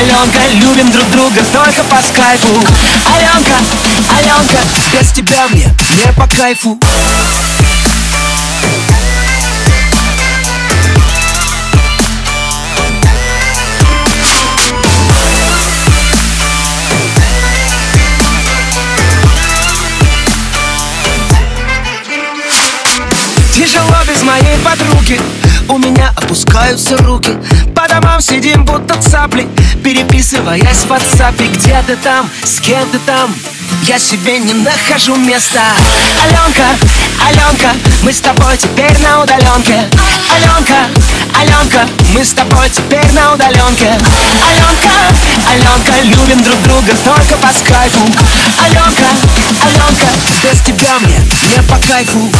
Аленка, любим друг друга только по скайпу. Аленка, Аленка, без тебя мне не по кайфу. Тяжело без моей подруги. У меня опускаются руки домам сидим будто цапли Переписываясь в WhatsApp. Где ты там, с кем ты там? Я себе не нахожу места. Аленка, Аленка, мы с тобой теперь на удаленке. Аленка, Аленка, мы с тобой теперь на удаленке. Аленка, Аленка, любим друг друга только по скайпу. Аленка, Аленка, без тебя мне не по кайфу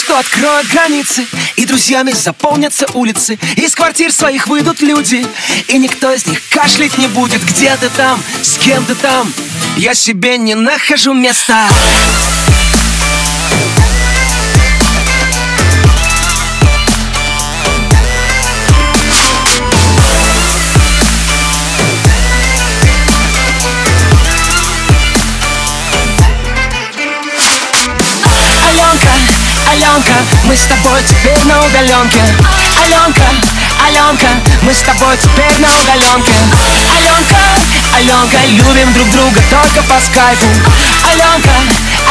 что откроют границы И друзьями заполнятся улицы Из квартир своих выйдут люди И никто из них кашлять не будет. Где ты там, с кем ты там? Я себе не нахожу места мы с тобой теперь на удаленке. Аленка, Аленка, мы с тобой теперь на удаленке. Аленка, Аленка, любим друг друга только по скайпу. Аленка,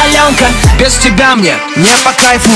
Аленка, без тебя мне не по кайфу